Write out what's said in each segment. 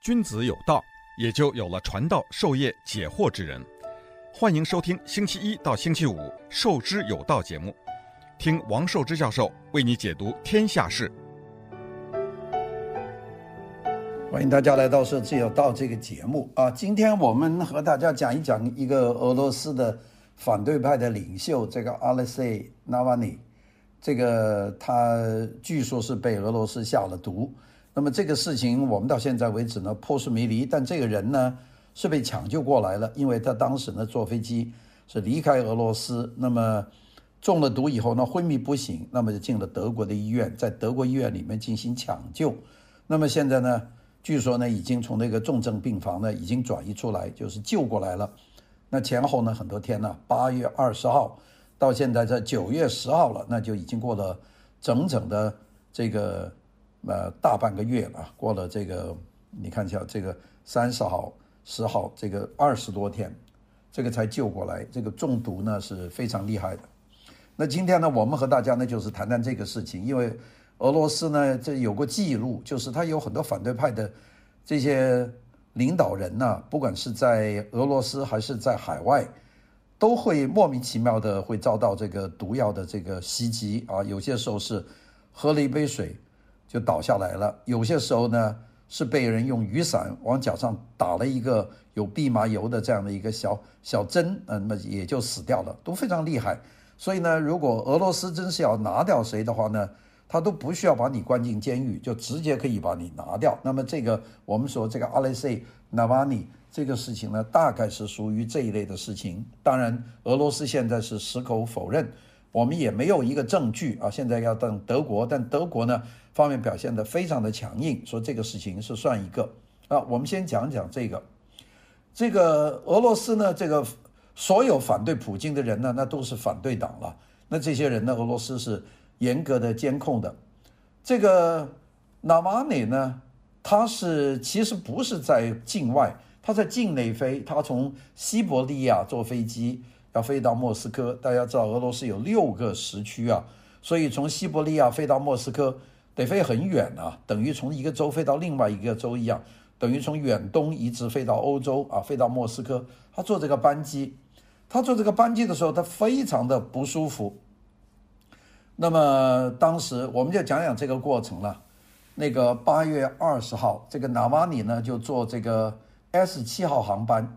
君子有道，也就有了传道授业解惑之人。欢迎收听星期一到星期五《授之有道》节目，听王寿之教授为你解读天下事。欢迎大家来到《授之有道》这个节目啊！今天我们和大家讲一讲一个俄罗斯的反对派的领袖，这个阿列塞·纳瓦尼。这个他据说是被俄罗斯下了毒。那么这个事情我们到现在为止呢扑朔迷离，但这个人呢是被抢救过来了，因为他当时呢坐飞机是离开俄罗斯，那么中了毒以后呢昏迷不醒，那么就进了德国的医院，在德国医院里面进行抢救，那么现在呢据说呢已经从那个重症病房呢已经转移出来，就是救过来了。那前后呢很多天呢，八月二十号到现在在九月十号了，那就已经过了整整的这个。呃，大半个月了，过了这个，你看一下这个三十号、十号，这个二十多天，这个才救过来。这个中毒呢是非常厉害的。那今天呢，我们和大家呢就是谈谈这个事情，因为俄罗斯呢这有过记录，就是他有很多反对派的这些领导人呢，不管是在俄罗斯还是在海外，都会莫名其妙的会遭到这个毒药的这个袭击啊。有些时候是喝了一杯水。就倒下来了。有些时候呢，是被人用雨伞往脚上打了一个有蓖麻油的这样的一个小小针，那么也就死掉了，都非常厉害。所以呢，如果俄罗斯真是要拿掉谁的话呢，他都不需要把你关进监狱，就直接可以把你拿掉。那么这个我们说这个阿列塞·纳瓦尼这个事情呢，大概是属于这一类的事情。当然，俄罗斯现在是矢口否认。我们也没有一个证据啊，现在要等德国，但德国呢方面表现得非常的强硬，说这个事情是算一个啊。我们先讲讲这个，这个俄罗斯呢，这个所有反对普京的人呢，那都是反对党了。那这些人呢，俄罗斯是严格的监控的。这个纳瓦尼呢，他是其实不是在境外，他在境内飞，他从西伯利亚坐飞机。要飞到莫斯科，大家知道俄罗斯有六个时区啊，所以从西伯利亚飞到莫斯科得飞很远啊，等于从一个州飞到另外一个州一样，等于从远东一直飞到欧洲啊，飞到莫斯科。他坐这个班机，他坐这个班机的时候，他非常的不舒服。那么当时我们就讲讲这个过程了。那个八月二十号，这个纳瓦尼呢就坐这个 S 七号航班。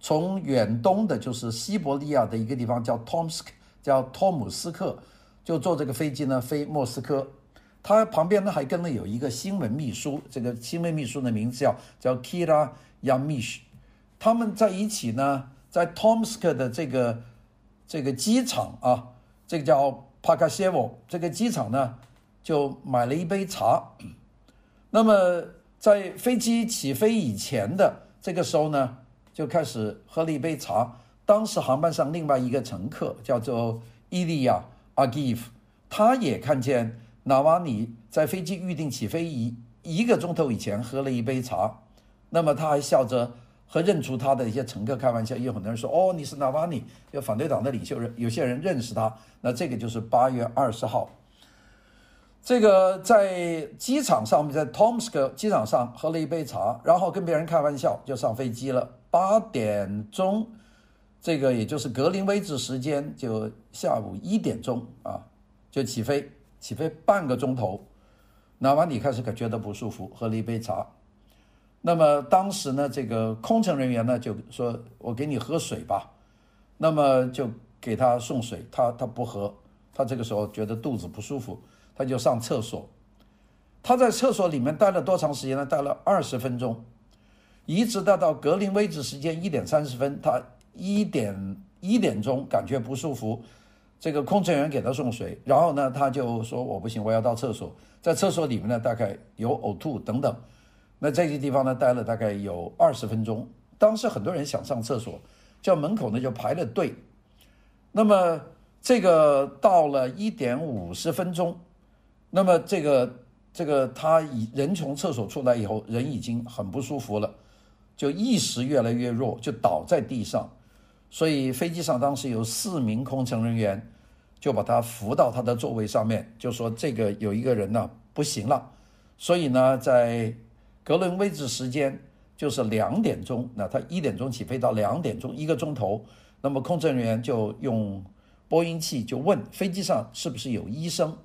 从远东的，就是西伯利亚的一个地方叫托姆斯克，叫托姆斯克，就坐这个飞机呢飞莫斯科。他旁边呢还跟了有一个新闻秘书，这个新闻秘书的名字叫叫 Kira Yamish，。他们在一起呢，在 Tomsk 的这个这个机场啊，这个叫帕卡谢沃这个机场呢，就买了一杯茶。那么在飞机起飞以前的这个时候呢，就开始喝了一杯茶。当时航班上另外一个乘客叫做伊利亚·阿基夫，他也看见纳瓦尼在飞机预定起飞一一个钟头以前喝了一杯茶。那么他还笑着和认出他的一些乘客开玩笑。有很多人说：“哦，你是纳瓦尼，有反对党的领袖人。”有些人认识他。那这个就是八月二十号，这个在机场上面，在 Tomsk 机场上喝了一杯茶，然后跟别人开玩笑，就上飞机了。八点钟，这个也就是格林威治时间，就下午一点钟啊，就起飞，起飞半个钟头。那完你开始可觉得不舒服，喝了一杯茶。那么当时呢，这个空乘人员呢就说：“我给你喝水吧。”那么就给他送水，他他不喝，他这个时候觉得肚子不舒服，他就上厕所。他在厕所里面待了多长时间呢？待了二十分钟。一直待到格林威治时间一点三十分，他一点一点钟感觉不舒服，这个空乘员给他送水，然后呢，他就说我不行，我要到厕所，在厕所里面呢，大概有呕吐等等，那这些地方呢，待了大概有二十分钟。当时很多人想上厕所，叫门口呢就排了队。那么这个到了一点五十分钟，那么这个这个他已人从厕所出来以后，人已经很不舒服了。就意识越来越弱，就倒在地上，所以飞机上当时有四名空乘人员，就把他扶到他的座位上面，就说这个有一个人呢不行了，所以呢在格林威治时间就是两点钟，那他一点钟起飞到两点钟一个钟头，那么空乘人员就用播音器就问飞机上是不是有医生，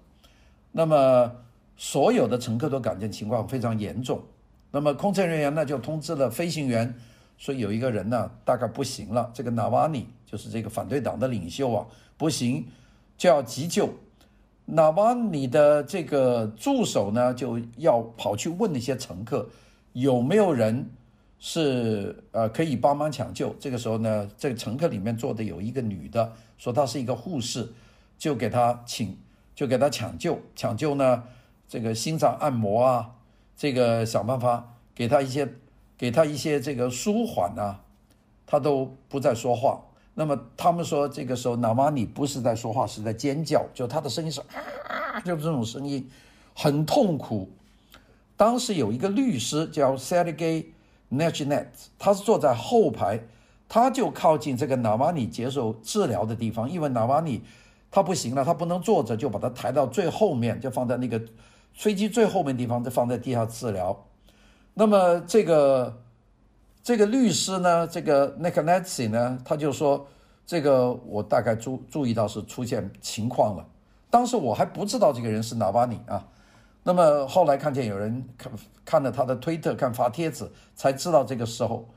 那么所有的乘客都感觉情况非常严重，那么空乘人员呢就通知了飞行员说有一个人呢大概不行了，这个纳瓦尼就是这个反对党的领袖啊不行，就要急救。那么你的这个助手呢，就要跑去问那些乘客，有没有人是呃可以帮忙抢救？这个时候呢，这个乘客里面坐的有一个女的，说她是一个护士，就给她请，就给她抢救。抢救呢，这个心脏按摩啊，这个想办法给她一些，给她一些这个舒缓啊，她都不再说话。那么他们说，这个时候纳瓦尼不是在说话，是在尖叫，就他的声音是啊，就这种声音，很痛苦。当时有一个律师叫 Sergei Nechnet，他是坐在后排，他就靠近这个纳瓦尼接受治疗的地方，因为纳瓦尼他不行了，他不能坐着，就把他抬到最后面，就放在那个飞机最后面地方，就放在地下治疗。那么这个。这个律师呢，这个 Nikonetsi 呢，他就说：“这个我大概注注意到是出现情况了。当时我还不知道这个人是纳瓦尼啊。那么后来看见有人看看了他的推特，看发帖子，才知道这个时候。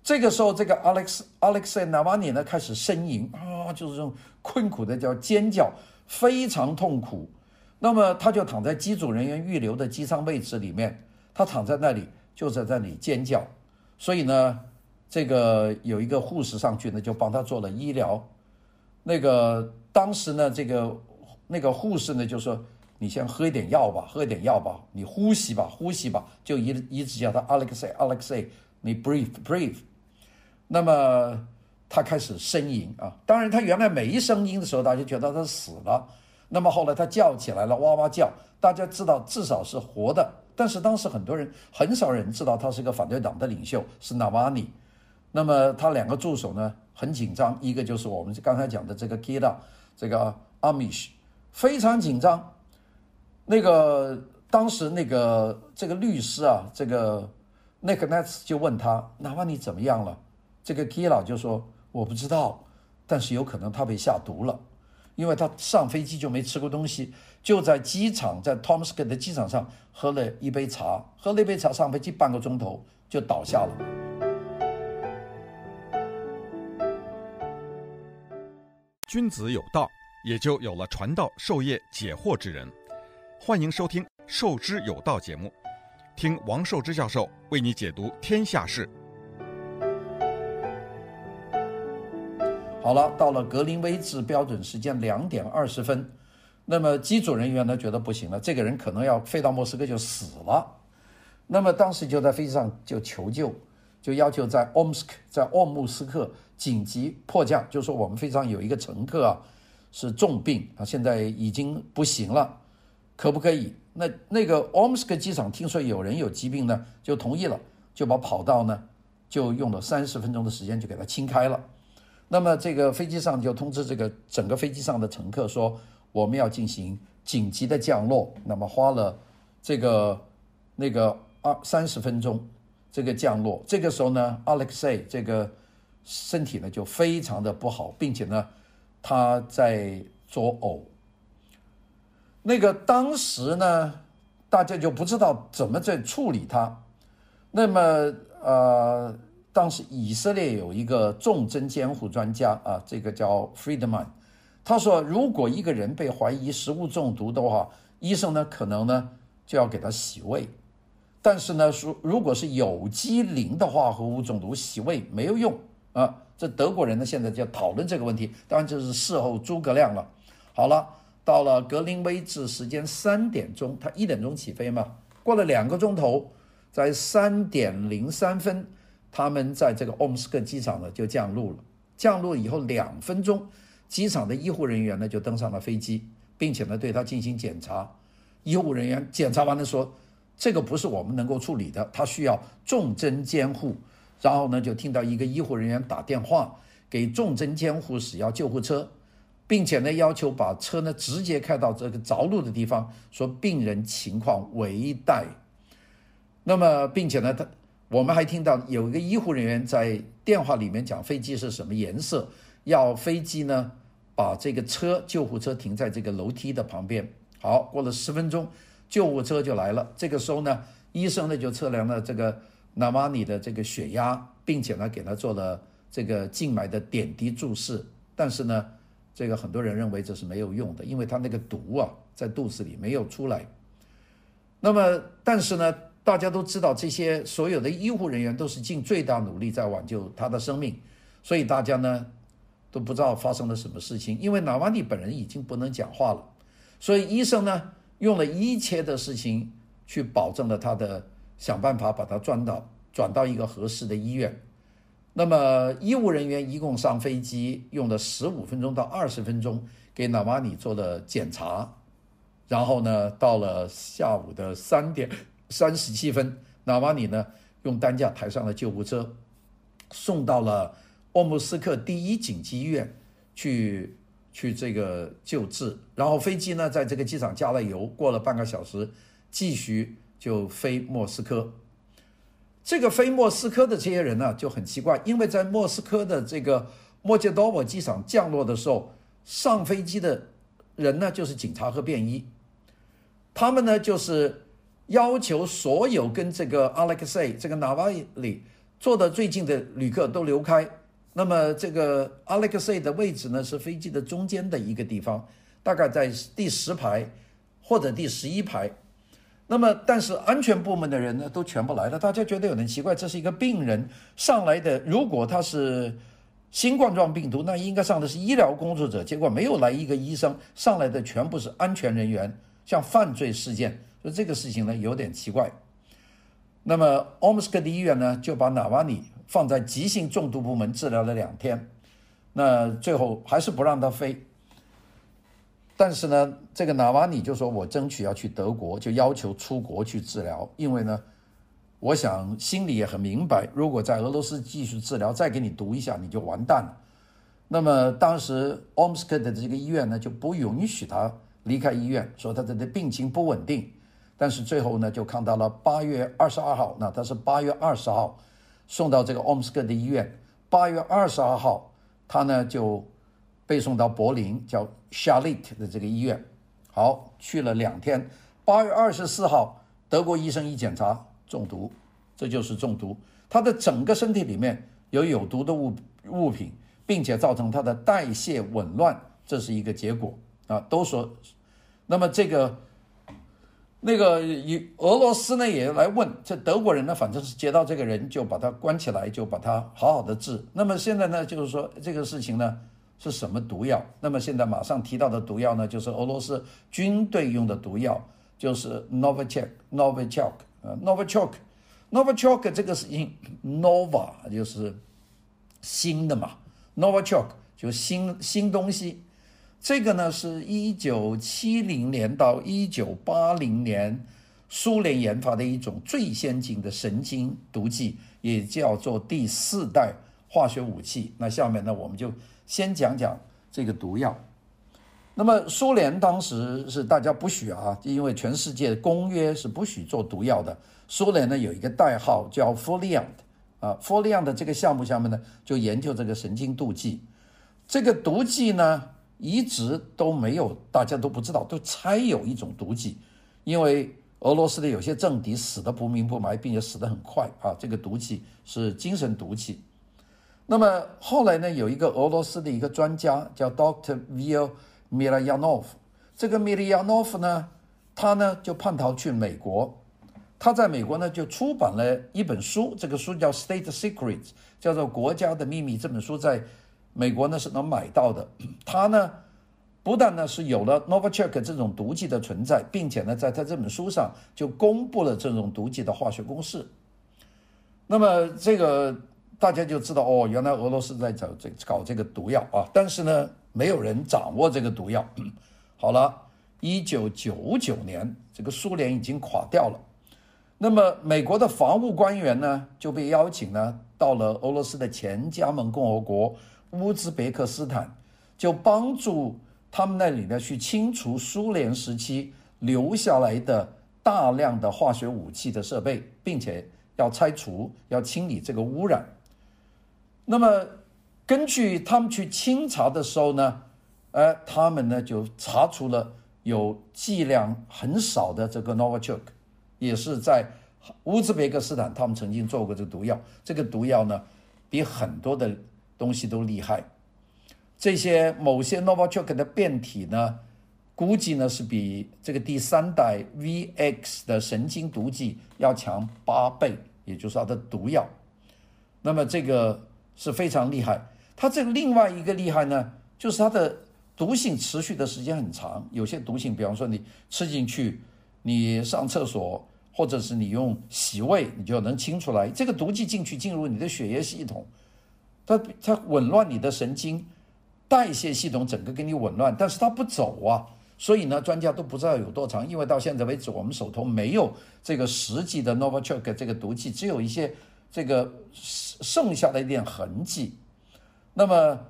这个时候，这个 Alex Alexei Navalny 呢开始呻吟啊，就是这种困苦的叫尖叫，非常痛苦。那么他就躺在机组人员预留的机舱位置里面，他躺在那里，就在那里尖叫。”所以呢，这个有一个护士上去呢，就帮他做了医疗。那个当时呢，这个那个护士呢就说：“你先喝一点药吧，喝一点药吧，你呼吸吧，呼吸吧。”就一一直叫他 Alexei，Alexei，你 breathe，breathe。那么他开始呻吟啊。当然，他原来没声音的时候，大家觉得他死了。那么后来他叫起来了，哇哇叫，大家知道至少是活的。但是当时很多人很少人知道他是一个反对党的领袖，是纳瓦尼。那么他两个助手呢很紧张，一个就是我们刚才讲的这个 Kira，这个 Amish 非常紧张。那个当时那个这个律师啊，这个 Nikonets 就问他纳瓦尼怎么样了？这个 Kira 就说我不知道，但是有可能他被下毒了。因为他上飞机就没吃过东西，就在机场，在 Tomsk 的机场上喝了一杯茶，喝了一杯茶，上飞机半个钟头就倒下了。君子有道，也就有了传道授业解惑之人。欢迎收听《授之有道》节目，听王寿之教授为你解读天下事。好了，到了格林威治标准时间两点二十分，那么机组人员呢觉得不行了，这个人可能要飞到莫斯科就死了。那么当时就在飞机上就求救，就要求在 Omsk，在奥姆斯克紧急迫降，就说我们飞机上有一个乘客啊是重病啊，现在已经不行了，可不可以？那那个 Omsk 机场听说有人有疾病呢，就同意了，就把跑道呢就用了三十分钟的时间就给他清开了。那么这个飞机上就通知这个整个飞机上的乘客说，我们要进行紧急的降落。那么花了这个那个二三十分钟，这个降落。这个时候呢，Alexei 这个身体呢就非常的不好，并且呢他在作呕。那个当时呢，大家就不知道怎么在处理他。那么呃。当时以色列有一个重症监护专家啊，这个叫 Friedman，他说，如果一个人被怀疑食物中毒的话，医生呢可能呢就要给他洗胃，但是呢说如果是有机磷的化合物中毒，洗胃没有用啊。这德国人呢现在就讨论这个问题，当然就是事后诸葛亮了。好了，到了格林威治时间三点钟，他一点钟起飞嘛，过了两个钟头，在三点零三分。他们在这个奥姆斯克机场呢就降落了，降落以后两分钟，机场的医护人员呢就登上了飞机，并且呢对他进行检查。医护人员检查完了说：“这个不是我们能够处理的，他需要重症监护。”然后呢就听到一个医护人员打电话给重症监护室要救护车，并且呢要求把车呢直接开到这个着陆的地方，说病人情况危殆。那么，并且呢，他我们还听到有一个医护人员在电话里面讲飞机是什么颜色，要飞机呢把这个车救护车停在这个楼梯的旁边。好，过了十分钟，救护车就来了。这个时候呢，医生呢就测量了这个纳瓦尼的这个血压，并且呢给他做了这个静脉的点滴注射。但是呢，这个很多人认为这是没有用的，因为他那个毒啊在肚子里没有出来。那么，但是呢，大家都知道这些所有的医护人员都是尽最大努力在挽救他的生命，所以大家呢都不知道发生了什么事情，因为纳瓦尼本人已经不能讲话了。所以医生呢，用了一切的事情去保证了他的，想办法把他转到转到一个合适的医院。那么医务人员一共上飞机用了十五分钟到二十分钟给纳瓦尼做了检查，然后呢，到了下午的三点三十七分，纳瓦尼呢用担架抬上了救护车，送到了奥姆斯克第一紧急医院去。去这个救治，然后飞机呢，在这个机场加了油，过了半个小时，继续就飞莫斯科。这个飞莫斯科的这些人呢，就很奇怪，因为在莫斯科的这个莫杰多沃机场降落的时候，上飞机的人呢，就是警察和便衣，他们呢，就是要求所有跟这个阿列克谢这个纳瓦里坐的最近的旅客都留开。那么这个阿列克谢的位置呢，是飞机的中间的一个地方，大概在第十排或者第十一排。那么但是安全部门的人呢，都全部来了，大家觉得有点奇怪，这是一个病人上来的，如果他是新冠状病毒，那应该上的是医疗工作者，结果没有来一个医生，上来的全部是安全人员，像犯罪事件，所以这个事情呢有点奇怪。那么奥姆斯克的医院呢，就把纳瓦尼。放在急性中毒部门治疗了两天，那最后还是不让他飞。但是呢，这个纳瓦尼就说：“我争取要去德国，就要求出国去治疗。因为呢，我想心里也很明白，如果在俄罗斯继续治疗，再给你毒一下，你就完蛋了。那么当时奥姆斯克的这个医院呢，就不允许他离开医院，说他的病情不稳定。但是最后呢，就看到了八月二十二号，那他是八月二十号。”送到这个奥姆斯克的医院，八月二十二号，他呢就被送到柏林叫 Charité 的这个医院。好，去了两天，八月二十四号，德国医生一检查中毒，这就是中毒。他的整个身体里面有有毒的物物品，并且造成他的代谢紊乱，这是一个结果啊。都说，那么这个。那个以俄罗斯呢也来问，这德国人呢，反正是接到这个人就把他关起来，就把他好好的治。那么现在呢，就是说这个事情呢是什么毒药？那么现在马上提到的毒药呢，就是俄罗斯军队用的毒药，就是 Novichok，Novichok，呃，Novichok，Novichok 这个是音 Nova 就是新的嘛，Novichok 就新新东西。这个呢，是一九七零年到一九八零年苏联研发的一种最先进的神经毒剂，也叫做第四代化学武器。那下面呢，我们就先讲讲这个毒药。那么苏联当时是大家不许啊，因为全世界公约是不许做毒药的。苏联呢有一个代号叫 Foliant 啊，Foliant 的这个项目下面呢就研究这个神经毒剂。这个毒剂呢。一直都没有，大家都不知道，都猜有一种毒剂，因为俄罗斯的有些政敌死得不明不白，并且死得很快啊。这个毒剂是精神毒气。那么后来呢，有一个俄罗斯的一个专家叫 Doctor Vil Milyanov，这个 Milyanov 呢，他呢就叛逃去美国，他在美国呢就出版了一本书，这个书叫《State Secrets》，叫做《国家的秘密》。这本书在。美国呢是能买到的，他呢不但呢是有了 Novichok 这种毒剂的存在，并且呢在他这本书上就公布了这种毒剂的化学公式。那么这个大家就知道哦，原来俄罗斯在找这搞这个毒药啊，但是呢没有人掌握这个毒药。好了，一九九九年这个苏联已经垮掉了，那么美国的防务官员呢就被邀请呢到了俄罗斯的前加盟共和国。乌兹别克斯坦就帮助他们那里呢去清除苏联时期留下来的大量的化学武器的设备，并且要拆除、要清理这个污染。那么，根据他们去清查的时候呢，呃，他们呢就查出了有剂量很少的这个 Novichok，也是在乌兹别克斯坦，他们曾经做过这个毒药。这个毒药呢，比很多的东西都厉害。这些某些 Novichok 的变体呢，估计呢是比这个第三代 VX 的神经毒剂要强八倍，也就是它的毒药。那么这个是非常厉害。它这个另外一个厉害呢，就是它的毒性持续的时间很长。有些毒性，比方说你吃进去，你上厕所，或者是你用洗胃，你就能清出来。这个毒剂进去进入你的血液系统，它它紊乱你的神经代谢系统，整个给你紊乱，但是它不走啊。所以呢，专家都不知道有多长，因为到现在为止，我们手头没有这个实际的 Novichok 这个毒剂，只有一些这个剩下的一点痕迹。那么，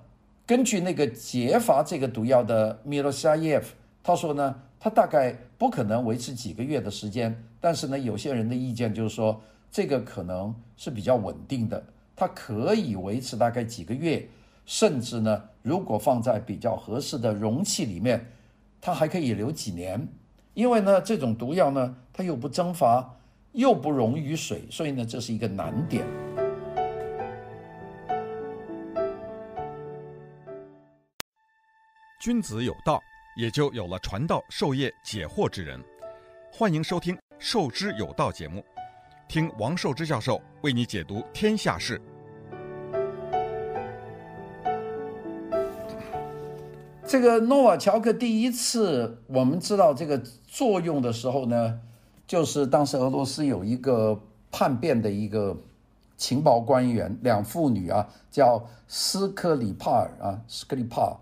根据那个揭发这个毒药的米洛沙耶夫，他说呢，他大概不可能维持几个月的时间，但是呢，有些人的意见就是说，这个可能是比较稳定的，它可以维持大概几个月，甚至呢，如果放在比较合适的容器里面。它还可以留几年，因为呢，这种毒药呢，它又不蒸发，又不溶于水，所以呢，这是一个难点。君子有道，也就有了传道授业解惑之人。欢迎收听《授之有道》节目，听王寿之教授为你解读天下事。这个诺瓦乔克第一次我们知道这个作用的时候呢，就是当时俄罗斯有一个叛变的一个情报官员，两妇女啊，叫斯克里帕尔啊，斯克里帕尔，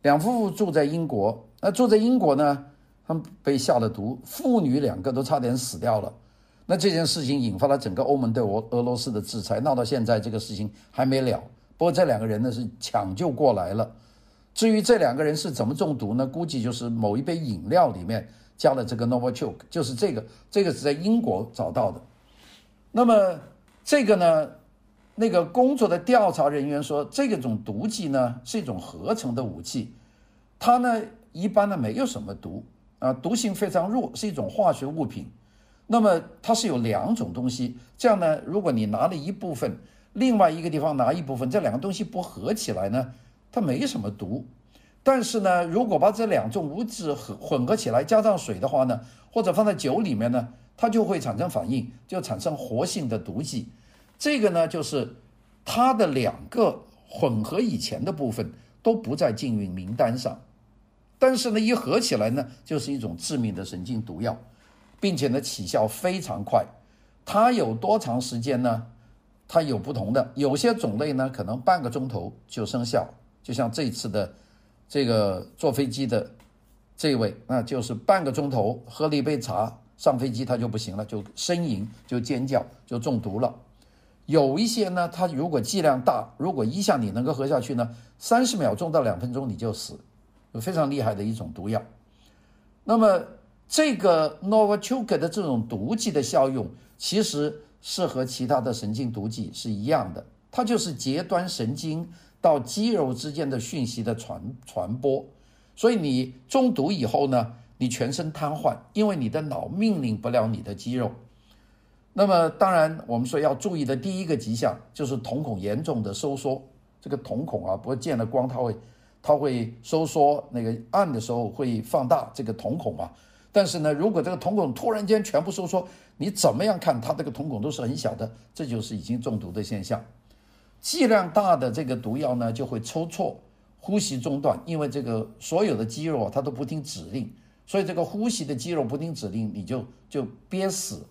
两夫妇住在英国。那住在英国呢，他们被下了毒，父女两个都差点死掉了。那这件事情引发了整个欧盟对俄俄罗斯的制裁，闹到现在这个事情还没了。不过这两个人呢是抢救过来了。至于这两个人是怎么中毒呢？估计就是某一杯饮料里面加了这个 Novichok，就是这个，这个是在英国找到的。那么这个呢，那个工作的调查人员说，这个种毒剂呢是一种合成的武器，它呢一般呢没有什么毒啊，毒性非常弱，是一种化学物品。那么它是有两种东西，这样呢，如果你拿了一部分，另外一个地方拿一部分，这两个东西不合起来呢？它没什么毒，但是呢，如果把这两种物质混混合起来，加上水的话呢，或者放在酒里面呢，它就会产生反应，就产生活性的毒剂。这个呢，就是它的两个混合以前的部分都不在禁运名单上，但是呢，一合起来呢，就是一种致命的神经毒药，并且呢，起效非常快。它有多长时间呢？它有不同的，有些种类呢，可能半个钟头就生效。就像这次的这个坐飞机的这位，那就是半个钟头喝了一杯茶上飞机，他就不行了，就呻吟，就尖叫，就中毒了。有一些呢，它如果剂量大，如果一下你能够喝下去呢，三十秒钟到两分钟你就死，非常厉害的一种毒药。那么这个 Novichok 的这种毒剂的效用，其实是和其他的神经毒剂是一样的，它就是截端神经。到肌肉之间的讯息的传传播，所以你中毒以后呢，你全身瘫痪，因为你的脑命令不了你的肌肉。那么当然，我们说要注意的第一个迹象就是瞳孔严重的收缩。这个瞳孔啊，不见了光它会它会收缩，那个暗的时候会放大这个瞳孔啊。但是呢，如果这个瞳孔突然间全部收缩，你怎么样看它这个瞳孔都是很小的，这就是已经中毒的现象。剂量大的这个毒药呢，就会抽搐、呼吸中断，因为这个所有的肌肉它都不听指令，所以这个呼吸的肌肉不听指令，你就就憋死，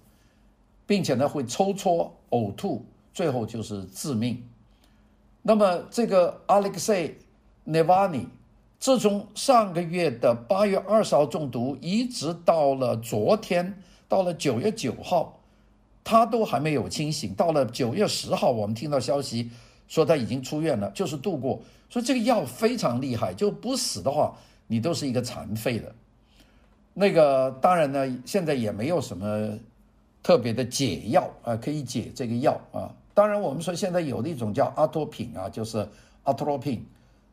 并且呢会抽搐、呕吐，最后就是致命。那么这个 Alexei Navalny 自从上个月的八月二十号中毒，一直到了昨天，到了九月九号。他都还没有清醒，到了九月十号，我们听到消息说他已经出院了，就是度过。所以这个药非常厉害，就不死的话，你都是一个残废的。那个当然呢，现在也没有什么特别的解药啊，可以解这个药啊。当然，我们说现在有的一种叫阿托品啊，就是阿托品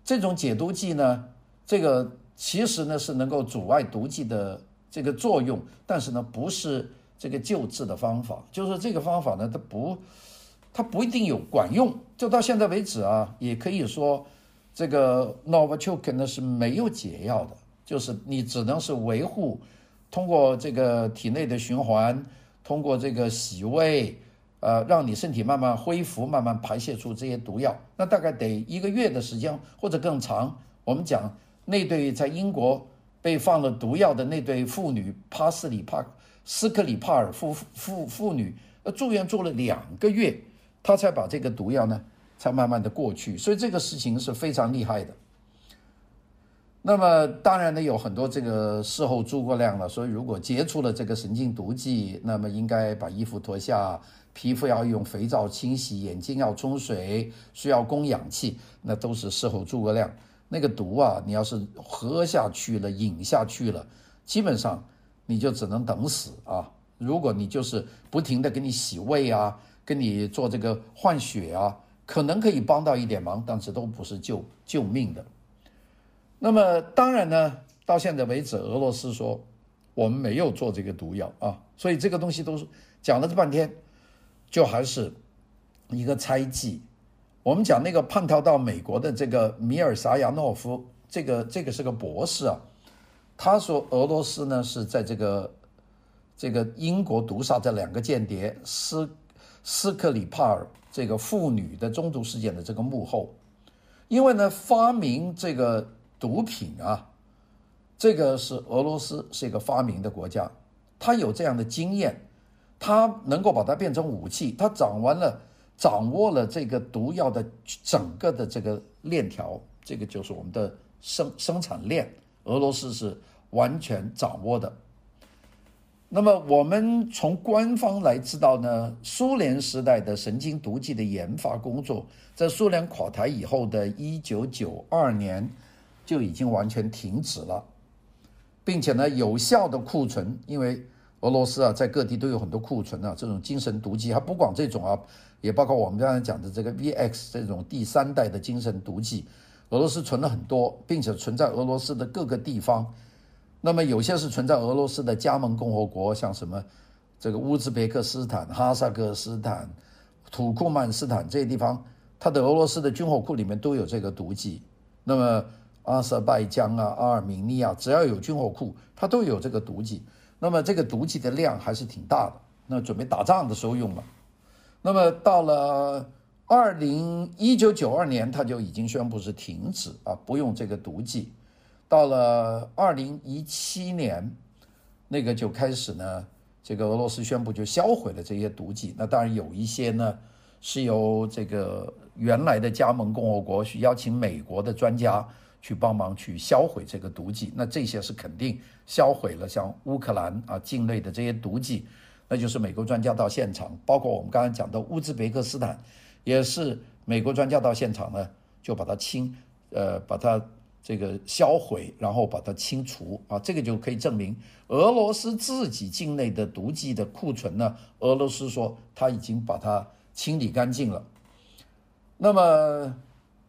这种解毒剂呢，这个其实呢是能够阻碍毒剂的这个作用，但是呢不是这个救治的方法，就是这个方法呢它不它不一定有管用。就到现在为止啊，也可以说这个 Novichok 呢是没有解药的。就是你只能是维护，通过这个体内的循环，通过这个洗胃，呃，让你身体慢慢恢复，慢慢排泄出这些毒药。那大概得一个月的时间或者更长。我们讲那对在英国被放了毒药的那对妇女帕斯里帕斯克里帕尔夫妇妇女，呃，住院住了两个月，她才把这个毒药呢，才慢慢的过去。所以这个事情是非常厉害的。那么当然呢，有很多这个事后诸葛亮了。所以如果接触了这个神经毒剂，那么应该把衣服脱下，皮肤要用肥皂清洗，眼睛要冲水，需要供氧气，那都是事后诸葛亮。那个毒啊，你要是喝下去了，饮下去了，基本上你就只能等死啊。如果你就是不停地给你洗胃啊，给你做这个换血啊，可能可以帮到一点忙，但是都不是救救命的。那么当然呢，到现在为止，俄罗斯说我们没有做这个毒药啊，所以这个东西都是讲了这半天，就还是一个猜忌。我们讲那个叛逃到美国的这个米尔萨亚诺夫，这个这个是个博士啊，他说俄罗斯呢是在这个这个英国毒杀这两个间谍斯斯克里帕尔这个妇女的中毒事件的这个幕后，因为呢发明这个。毒品啊，这个是俄罗斯是一个发明的国家，他有这样的经验，他能够把它变成武器，他掌握了掌握了这个毒药的整个的这个链条，这个就是我们的生生产链，俄罗斯是完全掌握的。那么我们从官方来知道呢，苏联时代的神经毒剂的研发工作，在苏联垮台以后的一九九二年。就已经完全停止了，并且呢，有效的库存，因为俄罗斯啊，在各地都有很多库存啊，这种精神毒剂，还不光这种啊，也包括我们刚才讲的这个 VX 这种第三代的精神毒剂，俄罗斯存了很多，并且存在俄罗斯的各个地方。那么有些是存在俄罗斯的加盟共和国，像什么这个乌兹别克斯坦、哈萨克斯坦、土库曼斯坦这些地方，它的俄罗斯的军火库里面都有这个毒剂。那么阿塞拜疆啊，阿尔美尼亚，只要有军火库，它都有这个毒剂。那么这个毒剂的量还是挺大的，那准备打仗的时候用了。那么到了二零一九九二年，他就已经宣布是停止啊，不用这个毒剂。到了二零一七年，那个就开始呢，这个俄罗斯宣布就销毁了这些毒剂。那当然有一些呢，是由这个原来的加盟共和国去邀请美国的专家。去帮忙去销毁这个毒剂，那这些是肯定销毁了。像乌克兰啊境内的这些毒剂，那就是美国专家到现场，包括我们刚才讲的乌兹别克斯坦，也是美国专家到现场呢，就把它清，呃，把它这个销毁，然后把它清除啊，这个就可以证明俄罗斯自己境内的毒剂的库存呢，俄罗斯说他已经把它清理干净了。那么。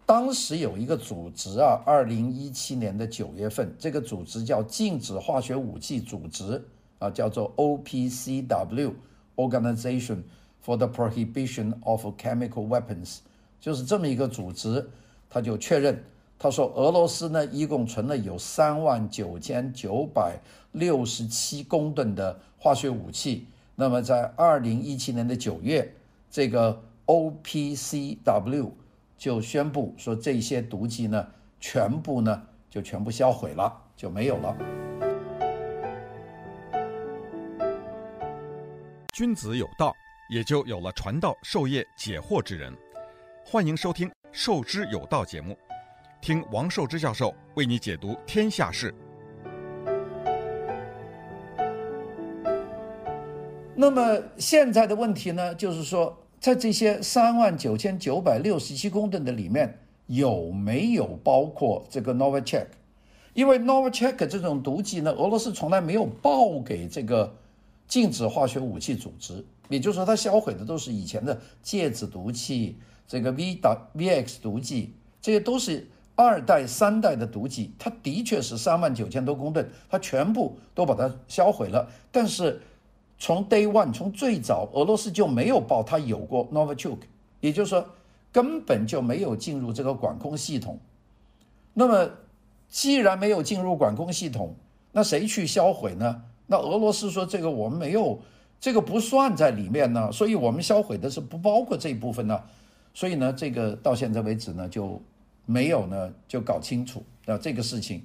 当时有一个组织啊，二零一七年的九月份，这个组织叫禁止化学武器组织啊，叫做 OPCW（Organization for the Prohibition of Chemical Weapons），就是这么一个组织。他就确认，他说俄罗斯呢，一共存了有三万九千九百六十七公吨的化学武器。那么在二零一七年的九月，这个 OPCW。就宣布说，这些毒剂呢，全部呢就全部销毁了，就没有了。君子有道，也就有了传道授业解惑之人。欢迎收听《授之有道》节目，听王寿之教授为你解读天下事。那么现在的问题呢，就是说。在这些三万九千九百六十七公吨的里面，有没有包括这个 Novichok？因为 Novichok 这种毒剂呢，俄罗斯从来没有报给这个禁止化学武器组织，也就是说，它销毁的都是以前的芥子毒气，这个 V 打 VX 毒剂，这些都是二代、三代的毒剂。它的确是三万九千多公吨，它全部都把它销毁了。但是从 Day One，从最早，俄罗斯就没有报它有过 Novichok，也就是说，根本就没有进入这个管控系统。那么，既然没有进入管控系统，那谁去销毁呢？那俄罗斯说这个我们没有，这个不算在里面呢，所以我们销毁的是不包括这一部分呢。所以呢，这个到现在为止呢就没有呢就搞清楚啊这个事情。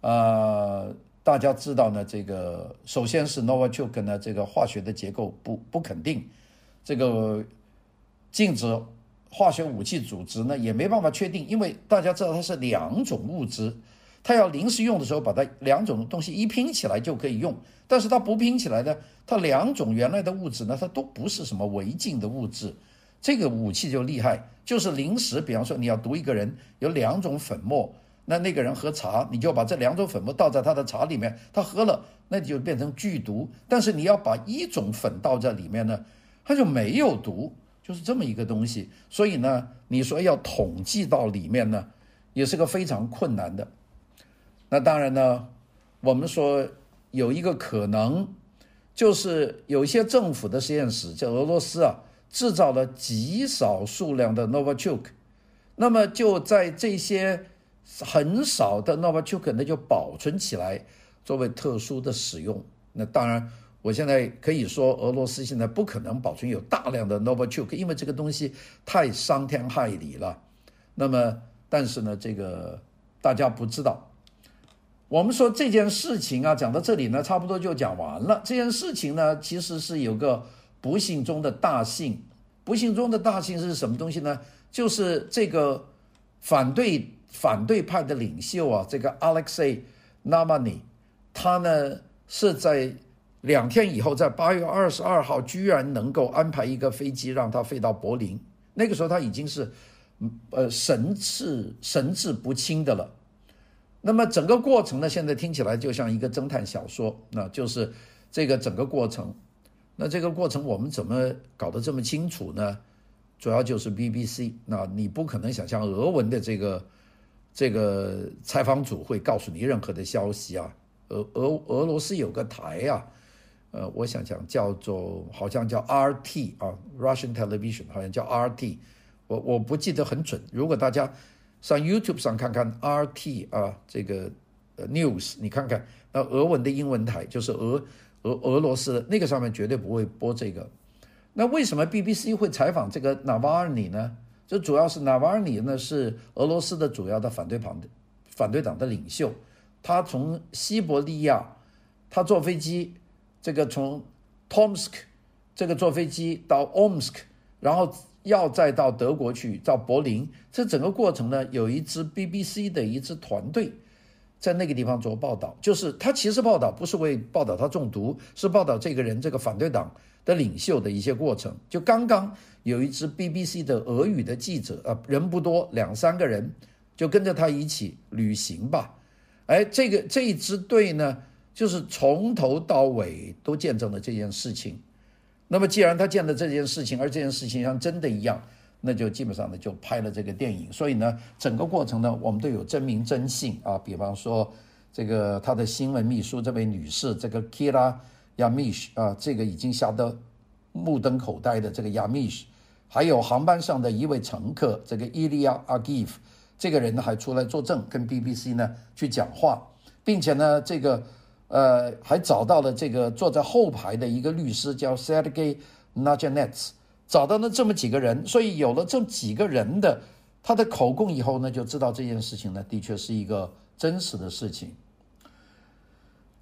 呃，大家知道呢，这个首先是 Novichok 呢这个化学的结构不不肯定，这个禁止。化学武器组织呢也没办法确定，因为大家知道它是两种物质，它要临时用的时候把它两种东西一拼起来就可以用，但是它不拼起来呢，它两种原来的物质呢，它都不是什么违禁的物质，这个武器就厉害，就是临时，比方说你要毒一个人，有两种粉末，那那个人喝茶，你就把这两种粉末倒在他的茶里面，他喝了，那就变成剧毒，但是你要把一种粉倒在里面呢，它就没有毒。就是这么一个东西，所以呢，你说要统计到里面呢，也是个非常困难的。那当然呢，我们说有一个可能，就是有一些政府的实验室，在俄罗斯啊，制造了极少数量的 Novichok，那么就在这些很少的 Novichok，那，就保存起来作为特殊的使用。那当然。我现在可以说，俄罗斯现在不可能保存有大量的 Novichok，因为这个东西太伤天害理了。那么，但是呢，这个大家不知道。我们说这件事情啊，讲到这里呢，差不多就讲完了。这件事情呢，其实是有个不幸中的大幸。不幸中的大幸是什么东西呢？就是这个反对反对派的领袖啊，这个 Alexei Navalny，他呢是在。两天以后，在八月二十二号，居然能够安排一个飞机让他飞到柏林。那个时候他已经是，呃，神志神志不清的了。那么整个过程呢，现在听起来就像一个侦探小说。那就是这个整个过程。那这个过程我们怎么搞得这么清楚呢？主要就是 BBC。那你不可能想象俄文的这个这个采访组会告诉你任何的消息啊。俄俄俄罗斯有个台啊。呃，我想想，叫做好像叫 RT 啊，Russian Television，好像叫 RT，我我不记得很准。如果大家上 YouTube 上看看 RT 啊，这个 News，你看看那俄文的英文台，就是俄俄俄罗斯的那个上面绝对不会播这个。那为什么 BBC 会采访这个 Navalny 呢？这主要是 Navalny 呢是俄罗斯的主要的反对党的反对党的领袖，他从西伯利亚，他坐飞机。这个从 Tomsk 这个坐飞机到 Omsk，然后要再到德国去，到柏林，这整个过程呢，有一支 BBC 的一支团队在那个地方做报道。就是他其实报道不是为报道他中毒，是报道这个人这个反对党的领袖的一些过程。就刚刚有一支 BBC 的俄语的记者啊，人不多，两三个人就跟着他一起旅行吧。哎，这个这一支队呢，就是从头到尾都见证了这件事情，那么既然他见了这件事情，而这件事情像真的一样，那就基本上呢就拍了这个电影。所以呢，整个过程呢，我们都有真名真姓啊。比方说，这个他的新闻秘书这位女士，这个 Kira Yamish 啊，这个已经吓得目瞪口呆的这个 Yamish，还有航班上的一位乘客，这个 Ilya Agiv，这个人呢还出来作证，跟 BBC 呢去讲话，并且呢这个。呃，还找到了这个坐在后排的一个律师，叫 Sergei Nadjanets，找到了这么几个人，所以有了这几个人的他的口供以后呢，就知道这件事情呢，的确是一个真实的事情。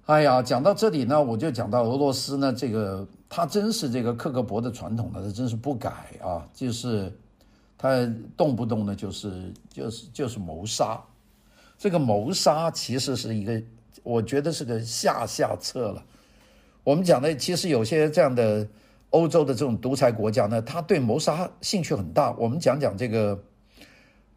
哎呀，讲到这里呢，我就讲到俄罗斯呢，这个他真是这个克格勃的传统呢，他真是不改啊，就是他动不动呢就是就是就是谋杀，这个谋杀其实是一个。我觉得是个下下策了。我们讲的其实有些这样的欧洲的这种独裁国家呢，他对谋杀兴趣很大。我们讲讲这个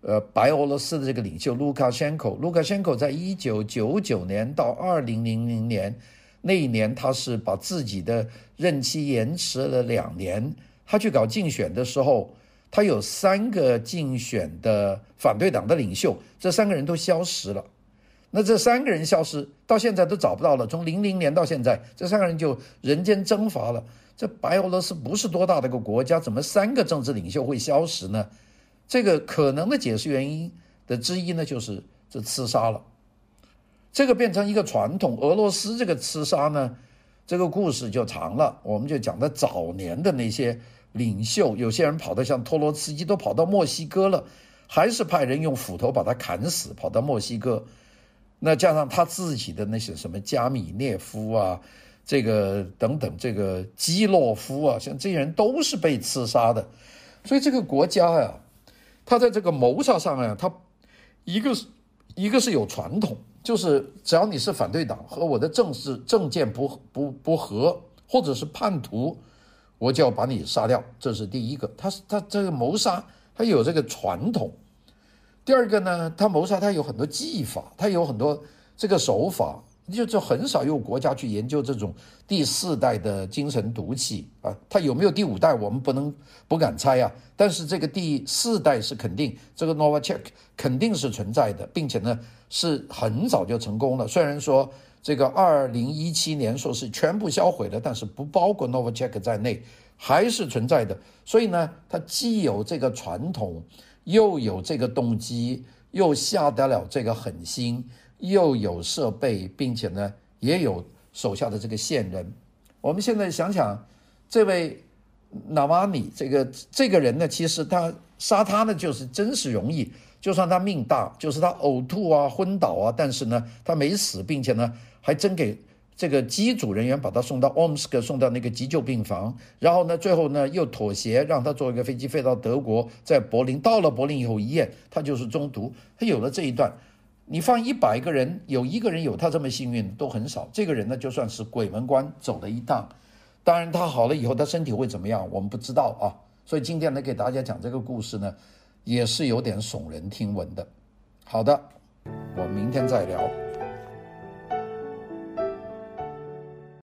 呃，白俄罗斯的这个领袖卢卡申科，卢卡申科在一九九九年到二零零零年那一年，他是把自己的任期延迟了两年。他去搞竞选的时候，他有三个竞选的反对党的领袖，这三个人都消失了。那这三个人消失到现在都找不到了。从零零年到现在，这三个人就人间蒸发了。这白俄罗斯不是多大的一个国家，怎么三个政治领袖会消失呢？这个可能的解释原因的之一呢，就是这刺杀了，这个变成一个传统。俄罗斯这个刺杀呢，这个故事就长了。我们就讲的早年的那些领袖，有些人跑到像托洛茨基都跑到墨西哥了，还是派人用斧头把他砍死，跑到墨西哥。那加上他自己的那些什么加米涅夫啊，这个等等，这个基洛夫啊，像这些人都是被刺杀的。所以这个国家呀。他在这个谋杀上啊，他一个是一个是有传统，就是只要你是反对党和我的政治政见不不不合，或者是叛徒，我就要把你杀掉。这是第一个，他他这个谋杀他有这个传统。第二个呢，他谋杀他有很多技法，他有很多这个手法。就就很少有国家去研究这种第四代的精神毒气啊，它有没有第五代，我们不能不敢猜啊。但是这个第四代是肯定，这个 Novichok 肯定是存在的，并且呢是很早就成功了。虽然说这个二零一七年说是全部销毁了，但是不包括 Novichok 在内，还是存在的。所以呢，它既有这个传统，又有这个动机，又下得了这个狠心。又有设备，并且呢，也有手下的这个线人。我们现在想想，这位纳瓦尼这个这个人呢，其实他杀他呢，就是真是容易。就算他命大，就是他呕吐啊、昏倒啊，但是呢，他没死，并且呢，还真给这个机组人员把他送到奥姆斯克，送到那个急救病房。然后呢，最后呢，又妥协，让他坐一个飞机飞到德国，在柏林。到了柏林以后一验，他就是中毒。他有了这一段。你放一百个人，有一个人有他这么幸运都很少。这个人呢，就算是鬼门关走了一趟。当然，他好了以后，他身体会怎么样，我们不知道啊。所以今天呢，给大家讲这个故事呢，也是有点耸人听闻的。好的，我们明天再聊。